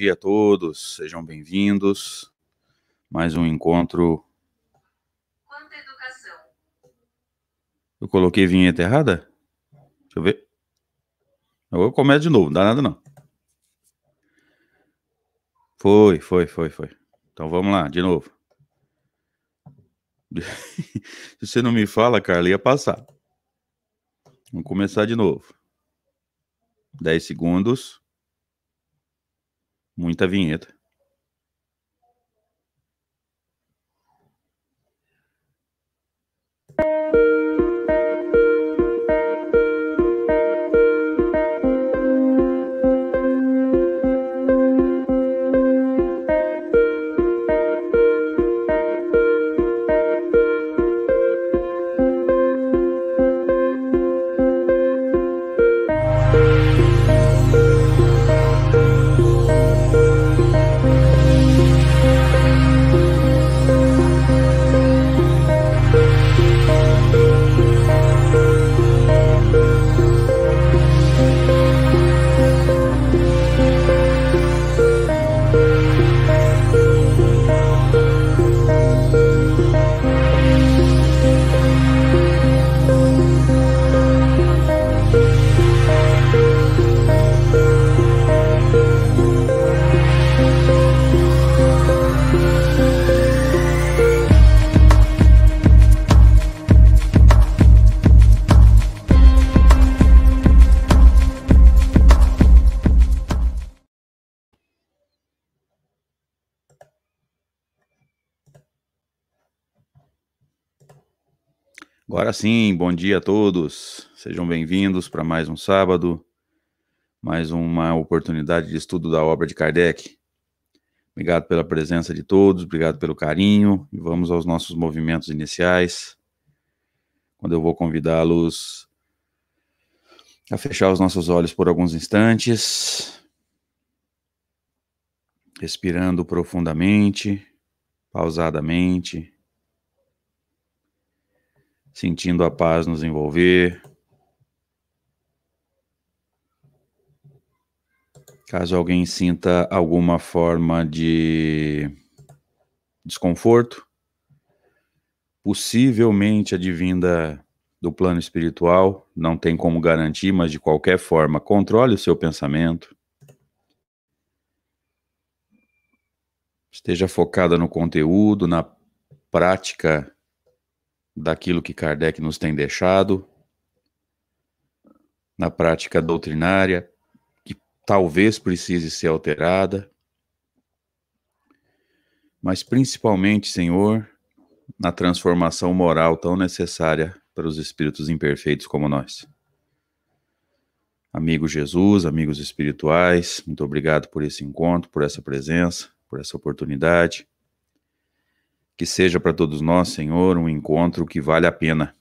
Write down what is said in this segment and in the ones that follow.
Bom dia a todos, sejam bem-vindos. Mais um encontro. Quanta educação. Eu coloquei vinheta errada? Deixa eu ver. Eu começo de novo, não dá nada não. Foi, foi, foi, foi. Então vamos lá, de novo. Se você não me fala, Carla, ia passar. Vamos começar de novo. 10 segundos. Muita vinheta. Agora sim, bom dia a todos. Sejam bem-vindos para mais um sábado, mais uma oportunidade de estudo da obra de Kardec. Obrigado pela presença de todos, obrigado pelo carinho e vamos aos nossos movimentos iniciais. Quando eu vou convidá-los a fechar os nossos olhos por alguns instantes, respirando profundamente, pausadamente sentindo a paz nos envolver. Caso alguém sinta alguma forma de desconforto, possivelmente advinda do plano espiritual, não tem como garantir, mas de qualquer forma, controle o seu pensamento. Esteja focada no conteúdo, na prática daquilo que Kardec nos tem deixado, na prática doutrinária, que talvez precise ser alterada, mas principalmente, Senhor, na transformação moral tão necessária para os espíritos imperfeitos como nós. Amigo Jesus, amigos espirituais, muito obrigado por esse encontro, por essa presença, por essa oportunidade. Que seja para todos nós, Senhor, um encontro que vale a pena.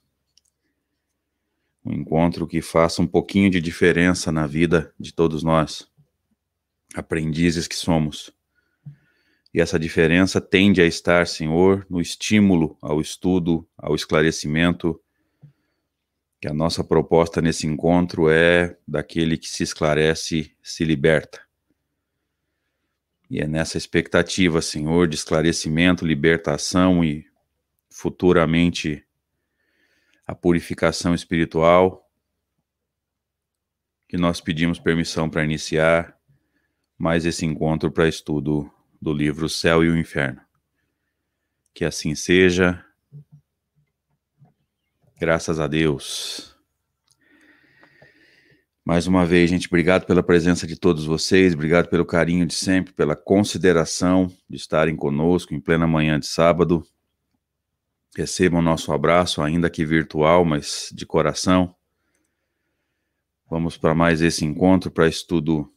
Um encontro que faça um pouquinho de diferença na vida de todos nós, aprendizes que somos. E essa diferença tende a estar, Senhor, no estímulo ao estudo, ao esclarecimento, que a nossa proposta nesse encontro é daquele que se esclarece, se liberta. E é nessa expectativa, Senhor, de esclarecimento, libertação e futuramente a purificação espiritual, que nós pedimos permissão para iniciar mais esse encontro para estudo do livro Céu e o Inferno. Que assim seja. Graças a Deus. Mais uma vez, gente, obrigado pela presença de todos vocês, obrigado pelo carinho de sempre, pela consideração de estarem conosco em plena manhã de sábado. Recebam nosso abraço, ainda que virtual, mas de coração. Vamos para mais esse encontro para estudo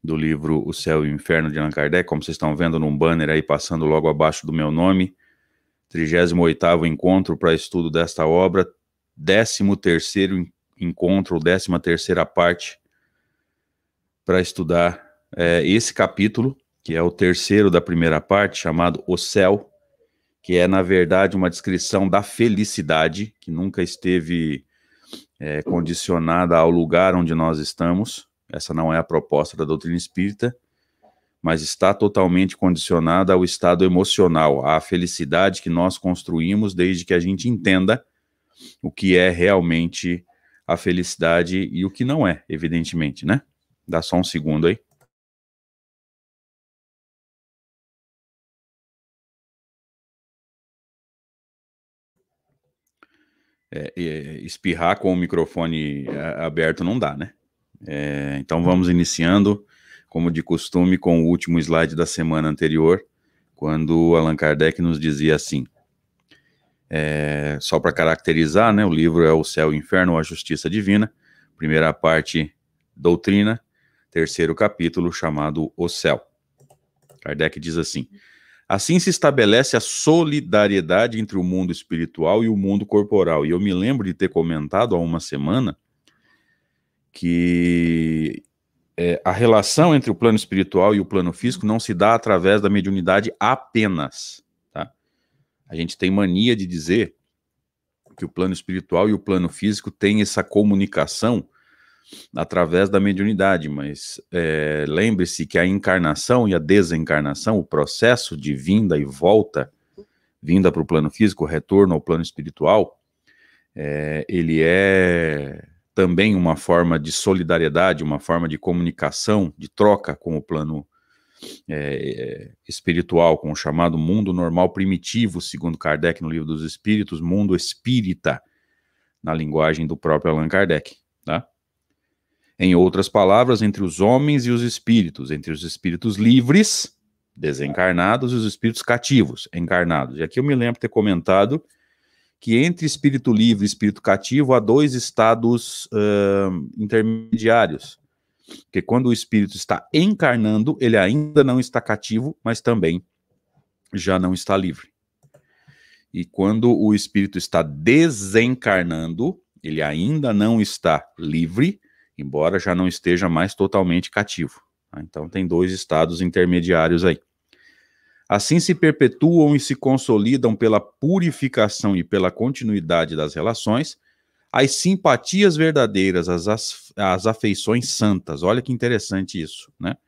do livro O Céu e o Inferno de Allan Kardec, como vocês estão vendo num banner aí passando logo abaixo do meu nome. 38º encontro para estudo desta obra, 13º encontro, décima terceira parte, para estudar é, esse capítulo, que é o terceiro da primeira parte, chamado O Céu, que é, na verdade, uma descrição da felicidade, que nunca esteve é, condicionada ao lugar onde nós estamos. Essa não é a proposta da doutrina espírita, mas está totalmente condicionada ao estado emocional, à felicidade que nós construímos desde que a gente entenda o que é realmente a felicidade e o que não é, evidentemente, né? Dá só um segundo aí. É, é, espirrar com o microfone é, aberto não dá, né? É, então vamos iniciando, como de costume, com o último slide da semana anterior, quando Allan Kardec nos dizia assim: é, só para caracterizar, né, o livro é O Céu e o Inferno a Justiça Divina, primeira parte, Doutrina, terceiro capítulo, chamado O Céu. Kardec diz assim: Assim se estabelece a solidariedade entre o mundo espiritual e o mundo corporal. E eu me lembro de ter comentado há uma semana que é, a relação entre o plano espiritual e o plano físico não se dá através da mediunidade apenas. A gente tem mania de dizer que o plano espiritual e o plano físico têm essa comunicação através da mediunidade, mas é, lembre-se que a encarnação e a desencarnação, o processo de vinda e volta, vinda para o plano físico, retorno ao plano espiritual, é, ele é também uma forma de solidariedade, uma forma de comunicação, de troca com o plano é, espiritual, com o chamado mundo normal primitivo, segundo Kardec no livro dos Espíritos, mundo espírita, na linguagem do próprio Allan Kardec. Tá? Em outras palavras, entre os homens e os espíritos, entre os espíritos livres, desencarnados, e os espíritos cativos, encarnados. E aqui eu me lembro ter comentado que entre espírito livre e espírito cativo há dois estados uh, intermediários porque quando o espírito está encarnando, ele ainda não está cativo, mas também já não está livre. E quando o espírito está desencarnando, ele ainda não está livre, embora já não esteja mais totalmente cativo. Tá? Então tem dois estados intermediários aí. Assim se perpetuam e se consolidam pela purificação e pela continuidade das relações as simpatias verdadeiras, as, as afeições santas. Olha que interessante isso, né?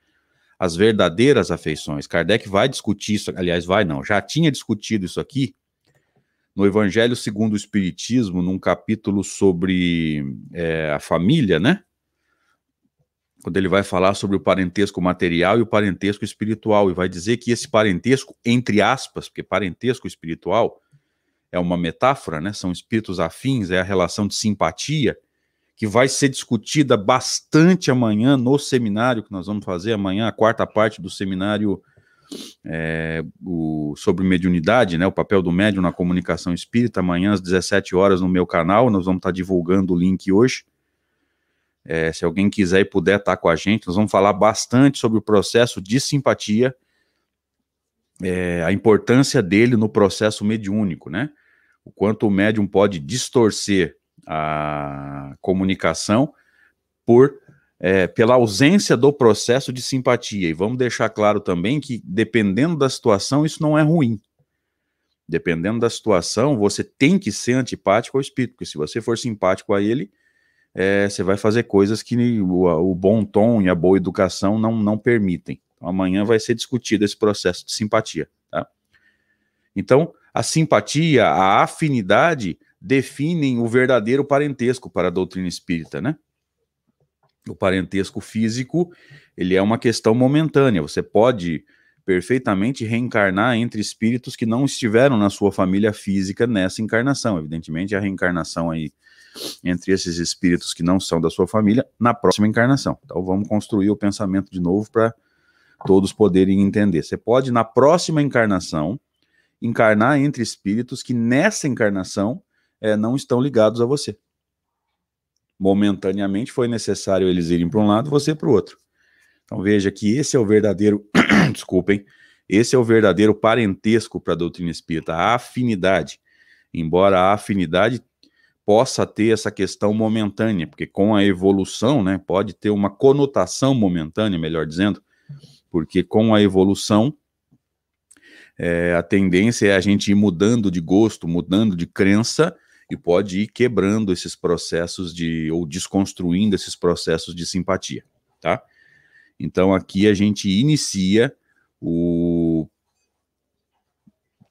As verdadeiras afeições. Kardec vai discutir isso, aliás, vai não, já tinha discutido isso aqui no Evangelho segundo o Espiritismo, num capítulo sobre é, a família, né? Quando ele vai falar sobre o parentesco material e o parentesco espiritual, e vai dizer que esse parentesco, entre aspas, porque parentesco espiritual é uma metáfora, né? São espíritos afins, é a relação de simpatia que vai ser discutida bastante amanhã no seminário que nós vamos fazer amanhã, a quarta parte do seminário é, o, sobre mediunidade, né? O papel do médium na comunicação espírita, amanhã às 17 horas no meu canal, nós vamos estar divulgando o link hoje. É, se alguém quiser e puder estar com a gente, nós vamos falar bastante sobre o processo de simpatia, é, a importância dele no processo mediúnico, né? o quanto o médium pode distorcer a comunicação por é, pela ausência do processo de simpatia. E vamos deixar claro também que, dependendo da situação, isso não é ruim. Dependendo da situação, você tem que ser antipático ao espírito, porque se você for simpático a ele, é, você vai fazer coisas que o, o, bom tom e a boa educação não, não permitem. Então, amanhã vai ser discutido esse processo de simpatia. Tá? Então, a simpatia, a afinidade definem o verdadeiro parentesco para a doutrina espírita, né? O parentesco físico, ele é uma questão momentânea. Você pode perfeitamente reencarnar entre espíritos que não estiveram na sua família física nessa encarnação. Evidentemente, a reencarnação aí entre esses espíritos que não são da sua família na próxima encarnação. Então, vamos construir o pensamento de novo para todos poderem entender. Você pode, na próxima encarnação, encarnar entre espíritos que nessa encarnação é, não estão ligados a você. Momentaneamente foi necessário eles irem para um lado, você para o outro. Então veja que esse é o verdadeiro, desculpem, esse é o verdadeiro parentesco para a doutrina espírita, a afinidade. Embora a afinidade possa ter essa questão momentânea, porque com a evolução, né, pode ter uma conotação momentânea, melhor dizendo, porque com a evolução é, a tendência é a gente ir mudando de gosto, mudando de crença e pode ir quebrando esses processos de ou desconstruindo esses processos de simpatia, tá? Então aqui a gente inicia o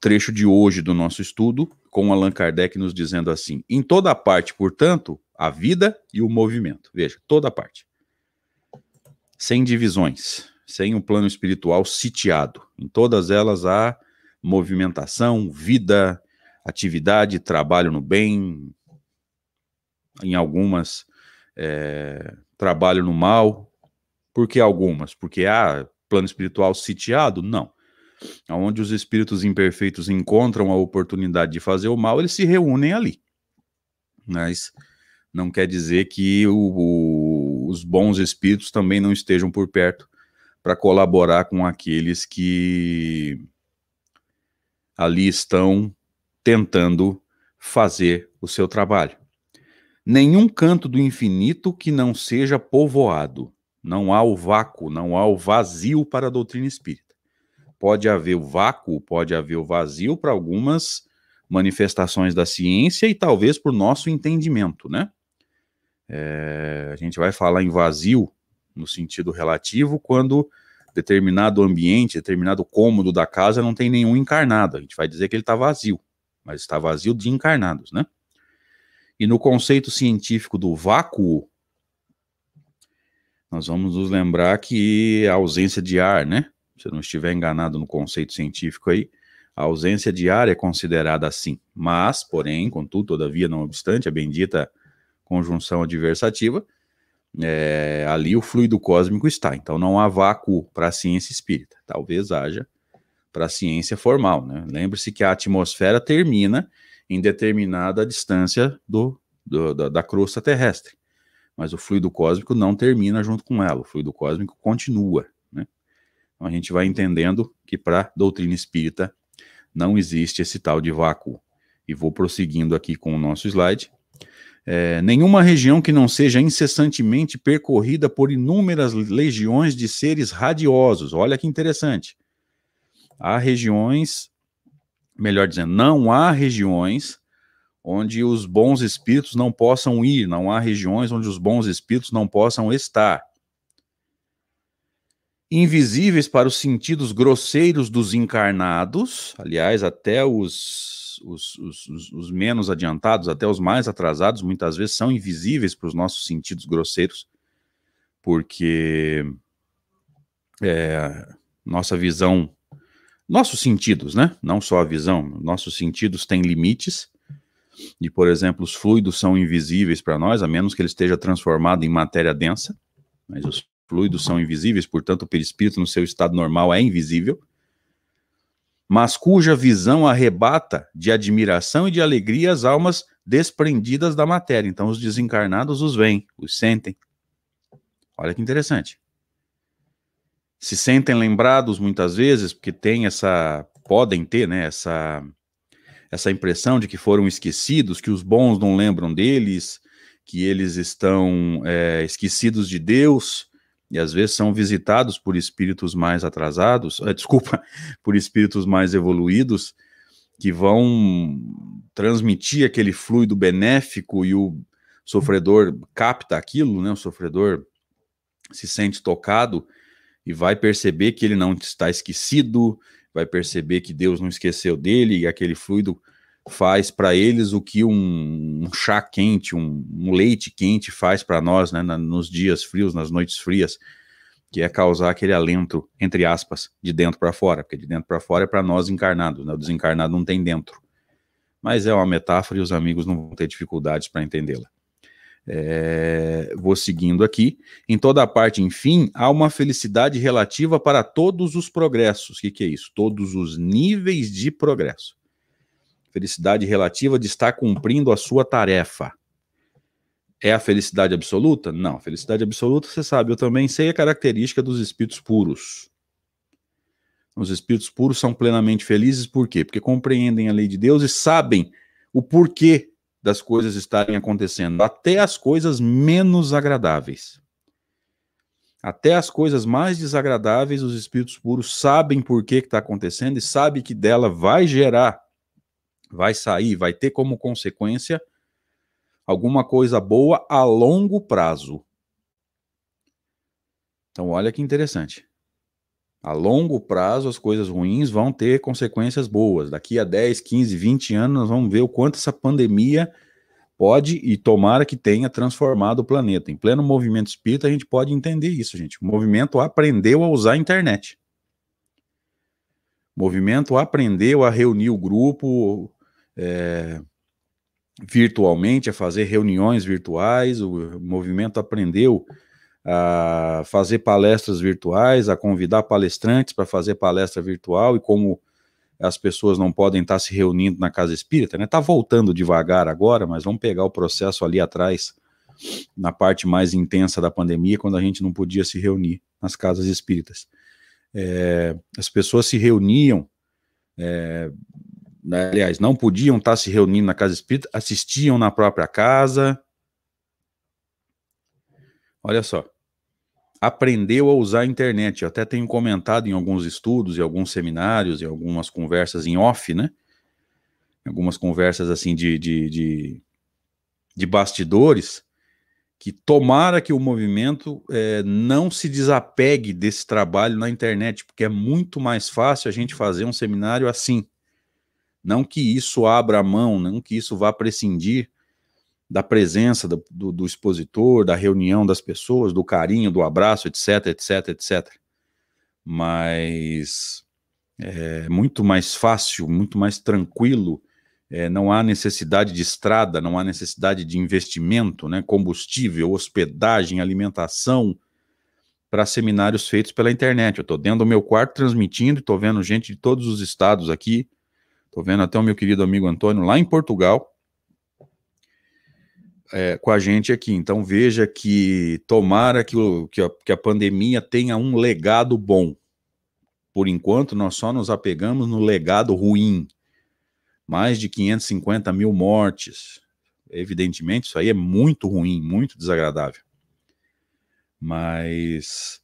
trecho de hoje do nosso estudo com Allan Kardec nos dizendo assim: em toda parte, portanto, a vida e o movimento. Veja, toda parte. Sem divisões, sem um plano espiritual sitiado. Em todas elas há movimentação, vida, atividade, trabalho no bem, em algumas é, trabalho no mal. Por que algumas? Porque há plano espiritual sitiado? Não. Onde os espíritos imperfeitos encontram a oportunidade de fazer o mal, eles se reúnem ali. Mas não quer dizer que o, o, os bons espíritos também não estejam por perto para colaborar com aqueles que ali estão tentando fazer o seu trabalho. Nenhum canto do infinito que não seja povoado. Não há o vácuo, não há o vazio para a doutrina espírita. Pode haver o vácuo, pode haver o vazio para algumas manifestações da ciência e talvez por nosso entendimento, né? É, a gente vai falar em vazio no sentido relativo quando determinado ambiente, determinado cômodo da casa não tem nenhum encarnado. A gente vai dizer que ele está vazio, mas está vazio de encarnados, né? E no conceito científico do vácuo, nós vamos nos lembrar que a ausência de ar, né? Se eu não estiver enganado no conceito científico aí, a ausência de ar é considerada assim. Mas, porém, contudo, todavia, não obstante, a bendita conjunção adversativa, é, ali o fluido cósmico está. Então não há vácuo para a ciência espírita. Talvez haja para a ciência formal. Né? Lembre-se que a atmosfera termina em determinada distância do, do da, da crosta terrestre. Mas o fluido cósmico não termina junto com ela, o fluido cósmico continua. Né? Então a gente vai entendendo que para a doutrina espírita não existe esse tal de vácuo. E vou prosseguindo aqui com o nosso slide. É, nenhuma região que não seja incessantemente percorrida por inúmeras legiões de seres radiosos. Olha que interessante. Há regiões melhor dizendo, não há regiões onde os bons espíritos não possam ir, não há regiões onde os bons espíritos não possam estar. Invisíveis para os sentidos grosseiros dos encarnados, aliás, até os, os, os, os menos adiantados, até os mais atrasados, muitas vezes são invisíveis para os nossos sentidos grosseiros, porque é, nossa visão nossos sentidos, né? Não só a visão, nossos sentidos têm limites. E, por exemplo, os fluidos são invisíveis para nós, a menos que ele esteja transformado em matéria densa. Mas os fluidos são invisíveis, portanto, o perispírito no seu estado normal é invisível. Mas cuja visão arrebata de admiração e de alegria as almas desprendidas da matéria. Então, os desencarnados os veem, os sentem. Olha que interessante se sentem lembrados muitas vezes, porque tem essa, podem ter, né, essa, essa impressão de que foram esquecidos, que os bons não lembram deles, que eles estão é, esquecidos de Deus, e às vezes são visitados por espíritos mais atrasados, desculpa, por espíritos mais evoluídos, que vão transmitir aquele fluido benéfico e o sofredor capta aquilo, né, o sofredor se sente tocado, e vai perceber que ele não está esquecido, vai perceber que Deus não esqueceu dele e aquele fluido faz para eles o que um, um chá quente, um, um, leite quente faz para nós, né, na, nos dias frios, nas noites frias, que é causar aquele alento, entre aspas, de dentro para fora, porque de dentro para fora é para nós encarnados, né, o desencarnado não tem dentro. Mas é uma metáfora e os amigos não vão ter dificuldades para entendê-la. É, vou seguindo aqui. Em toda parte, enfim, há uma felicidade relativa para todos os progressos. O que, que é isso? Todos os níveis de progresso. Felicidade relativa de estar cumprindo a sua tarefa. É a felicidade absoluta? Não. A felicidade absoluta, você sabe, eu também sei a característica dos espíritos puros. Os espíritos puros são plenamente felizes, por quê? Porque compreendem a lei de Deus e sabem o porquê das coisas estarem acontecendo, até as coisas menos agradáveis. Até as coisas mais desagradáveis, os espíritos puros sabem por que está acontecendo e sabem que dela vai gerar, vai sair, vai ter como consequência alguma coisa boa a longo prazo. Então, olha que interessante. A longo prazo, as coisas ruins vão ter consequências boas. Daqui a 10, 15, 20 anos, nós vamos ver o quanto essa pandemia pode e tomara que tenha transformado o planeta. Em pleno movimento espírita, a gente pode entender isso, gente. O movimento aprendeu a usar a internet. O movimento aprendeu a reunir o grupo é, virtualmente, a fazer reuniões virtuais. O movimento aprendeu a fazer palestras virtuais, a convidar palestrantes para fazer palestra virtual e como as pessoas não podem estar se reunindo na casa espírita, né? Tá voltando devagar agora, mas vamos pegar o processo ali atrás, na parte mais intensa da pandemia, quando a gente não podia se reunir nas casas espíritas. É, as pessoas se reuniam, é, né, aliás, não podiam estar se reunindo na casa espírita, assistiam na própria casa. Olha só aprendeu a usar a internet. Eu até tenho comentado em alguns estudos, em alguns seminários, em algumas conversas em off, né? Algumas conversas assim de, de, de, de bastidores, que tomara que o movimento é, não se desapegue desse trabalho na internet, porque é muito mais fácil a gente fazer um seminário assim. Não que isso abra a mão, não que isso vá prescindir da presença do, do, do, expositor, da reunião das pessoas, do carinho, do abraço, etc, etc, etc. Mas é muito mais fácil, muito mais tranquilo, é, não há necessidade de estrada, não há necessidade de investimento, né, combustível, hospedagem, alimentação, para seminários feitos pela internet. Eu estou dentro do meu quarto transmitindo, estou vendo gente de todos os estados aqui, estou vendo até o meu querido amigo Antônio lá em Portugal, é, com a gente aqui. Então veja que tomara que, que, a, que a pandemia tenha um legado bom. Por enquanto, nós só nos apegamos no legado ruim. Mais de 550 mil mortes. Evidentemente, isso aí é muito ruim, muito desagradável. Mas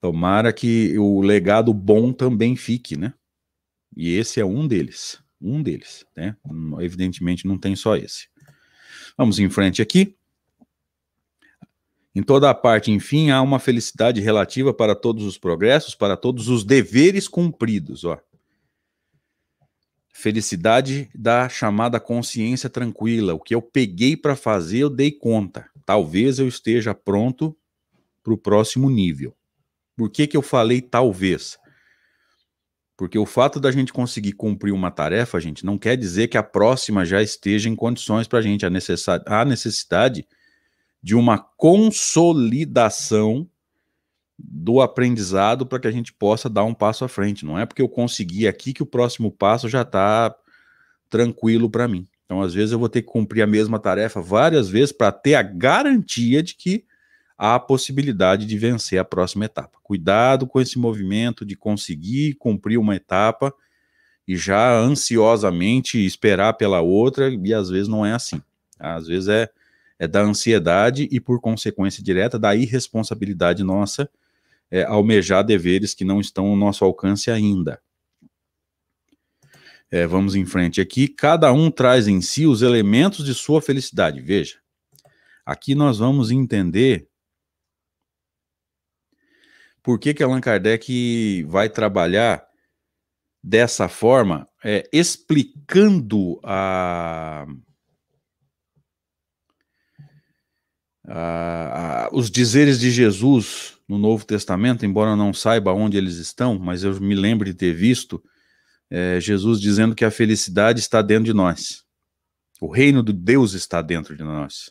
tomara que o legado bom também fique, né? E esse é um deles. Um deles, né? Evidentemente, não tem só esse. Vamos em frente aqui. Em toda a parte, enfim, há uma felicidade relativa para todos os progressos, para todos os deveres cumpridos. Ó. Felicidade da chamada consciência tranquila. O que eu peguei para fazer, eu dei conta. Talvez eu esteja pronto para o próximo nível. Por que, que eu falei talvez? Porque o fato da gente conseguir cumprir uma tarefa, gente, não quer dizer que a próxima já esteja em condições para a gente. Há necessidade de uma consolidação do aprendizado para que a gente possa dar um passo à frente. Não é porque eu consegui aqui que o próximo passo já está tranquilo para mim. Então, às vezes, eu vou ter que cumprir a mesma tarefa várias vezes para ter a garantia de que a possibilidade de vencer a próxima etapa. Cuidado com esse movimento de conseguir cumprir uma etapa e já ansiosamente esperar pela outra, e às vezes não é assim. Às vezes é, é da ansiedade e, por consequência direta, da irresponsabilidade nossa é, almejar deveres que não estão ao nosso alcance ainda. É, vamos em frente aqui. Cada um traz em si os elementos de sua felicidade. Veja, aqui nós vamos entender por que, que Allan Kardec vai trabalhar dessa forma, é, explicando a, a, a, os dizeres de Jesus no Novo Testamento, embora eu não saiba onde eles estão, mas eu me lembro de ter visto é, Jesus dizendo que a felicidade está dentro de nós. O reino de Deus está dentro de nós.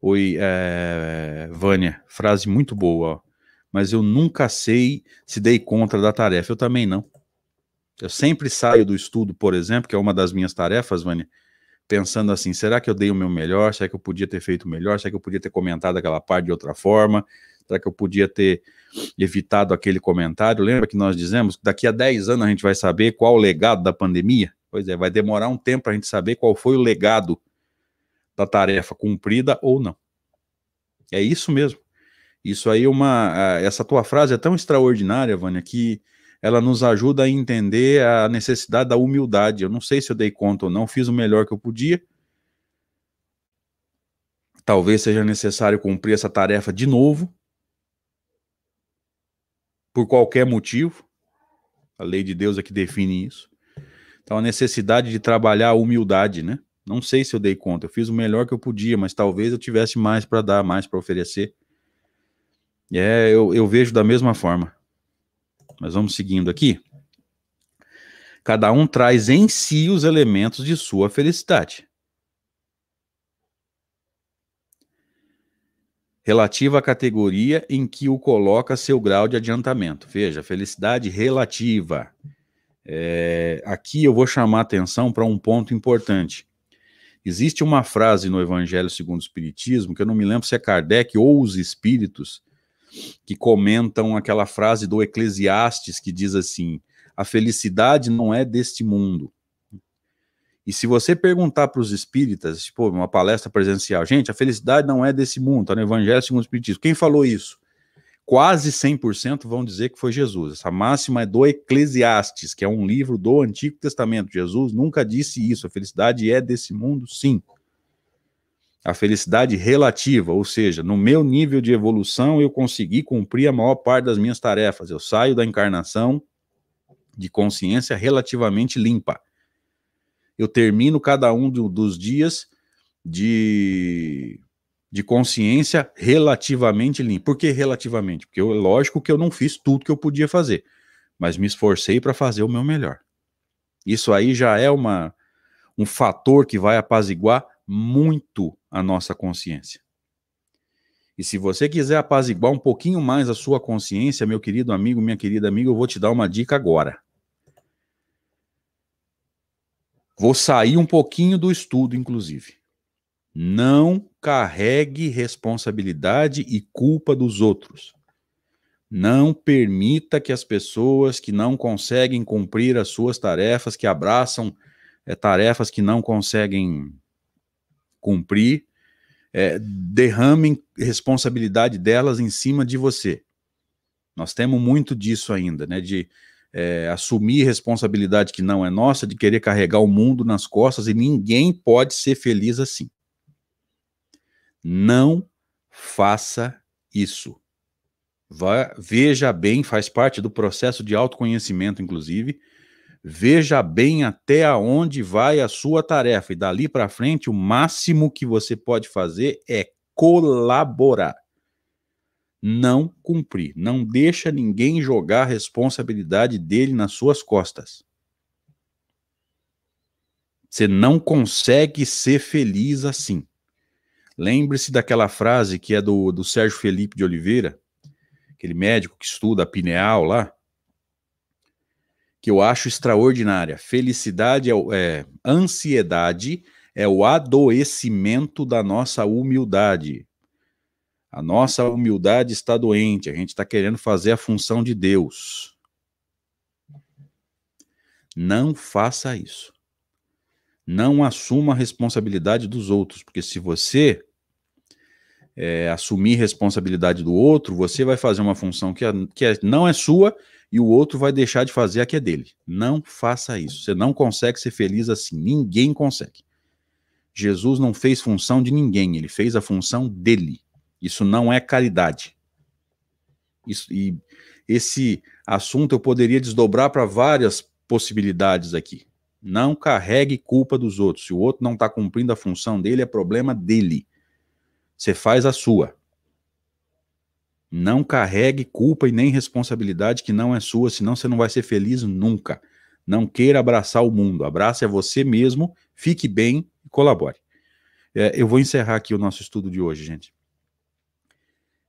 Oi, é, Vânia, frase muito boa. Ó mas eu nunca sei se dei conta da tarefa. Eu também não. Eu sempre saio do estudo, por exemplo, que é uma das minhas tarefas, Vânia, pensando assim: será que eu dei o meu melhor? Será que eu podia ter feito melhor? Será que eu podia ter comentado aquela parte de outra forma? Será que eu podia ter evitado aquele comentário? Lembra que nós dizemos que daqui a 10 anos a gente vai saber qual o legado da pandemia? Pois é, vai demorar um tempo para a gente saber qual foi o legado da tarefa cumprida ou não. É isso mesmo. Isso aí, uma, essa tua frase é tão extraordinária, Vânia, que ela nos ajuda a entender a necessidade da humildade. Eu não sei se eu dei conta ou não, fiz o melhor que eu podia. Talvez seja necessário cumprir essa tarefa de novo, por qualquer motivo. A lei de Deus é que define isso. Então, a necessidade de trabalhar a humildade, né? Não sei se eu dei conta. Eu fiz o melhor que eu podia, mas talvez eu tivesse mais para dar, mais para oferecer. É, eu, eu vejo da mesma forma. Mas vamos seguindo aqui. Cada um traz em si os elementos de sua felicidade. Relativa à categoria em que o coloca seu grau de adiantamento. Veja, felicidade relativa. É, aqui eu vou chamar atenção para um ponto importante. Existe uma frase no Evangelho segundo o Espiritismo, que eu não me lembro se é Kardec ou os Espíritos, que comentam aquela frase do Eclesiastes que diz assim: a felicidade não é deste mundo. E se você perguntar para os espíritas, tipo, uma palestra presencial, gente, a felicidade não é desse mundo, está no Evangelho segundo o Espiritismo. Quem falou isso? Quase 100% vão dizer que foi Jesus. Essa máxima é do Eclesiastes, que é um livro do Antigo Testamento. Jesus nunca disse isso. A felicidade é desse mundo, sim a felicidade relativa, ou seja, no meu nível de evolução eu consegui cumprir a maior parte das minhas tarefas. Eu saio da encarnação de consciência relativamente limpa. Eu termino cada um do, dos dias de, de consciência relativamente limpa. Por que relativamente? Porque eu, lógico que eu não fiz tudo que eu podia fazer, mas me esforcei para fazer o meu melhor. Isso aí já é uma, um fator que vai apaziguar muito a nossa consciência. E se você quiser apaziguar um pouquinho mais a sua consciência, meu querido amigo, minha querida amiga, eu vou te dar uma dica agora. Vou sair um pouquinho do estudo, inclusive. Não carregue responsabilidade e culpa dos outros. Não permita que as pessoas que não conseguem cumprir as suas tarefas, que abraçam é, tarefas que não conseguem cumprir, é, derramem responsabilidade delas em cima de você. Nós temos muito disso ainda, né? De é, assumir responsabilidade que não é nossa, de querer carregar o mundo nas costas e ninguém pode ser feliz assim. Não faça isso. Vá, veja bem, faz parte do processo de autoconhecimento, inclusive, Veja bem até aonde vai a sua tarefa e dali para frente o máximo que você pode fazer é colaborar. Não cumprir, não deixa ninguém jogar a responsabilidade dele nas suas costas. Você não consegue ser feliz assim. Lembre-se daquela frase que é do, do Sérgio Felipe de Oliveira, aquele médico que estuda a pineal lá, que eu acho extraordinária. Felicidade é, é ansiedade é o adoecimento da nossa humildade. A nossa humildade está doente, a gente está querendo fazer a função de Deus. Não faça isso. Não assuma a responsabilidade dos outros, porque se você é, assumir responsabilidade do outro, você vai fazer uma função que, é, que é, não é sua e o outro vai deixar de fazer a que é dele. Não faça isso. Você não consegue ser feliz assim. Ninguém consegue. Jesus não fez função de ninguém, ele fez a função dele. Isso não é caridade. Isso, e esse assunto eu poderia desdobrar para várias possibilidades aqui. Não carregue culpa dos outros. Se o outro não está cumprindo a função dele, é problema dele. Você faz a sua. Não carregue culpa e nem responsabilidade que não é sua, senão você não vai ser feliz nunca. Não queira abraçar o mundo, abrace a você mesmo, fique bem e colabore. É, eu vou encerrar aqui o nosso estudo de hoje, gente.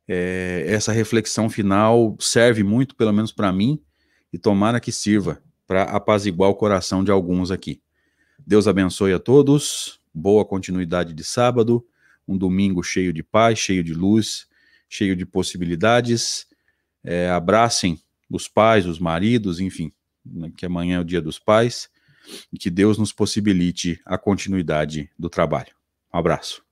É, essa reflexão final serve muito, pelo menos para mim, e tomara que sirva para apaziguar o coração de alguns aqui. Deus abençoe a todos, boa continuidade de sábado, um domingo cheio de paz, cheio de luz cheio de possibilidades. É, abracem os pais, os maridos, enfim, né, que amanhã é o dia dos pais, e que Deus nos possibilite a continuidade do trabalho. Um abraço.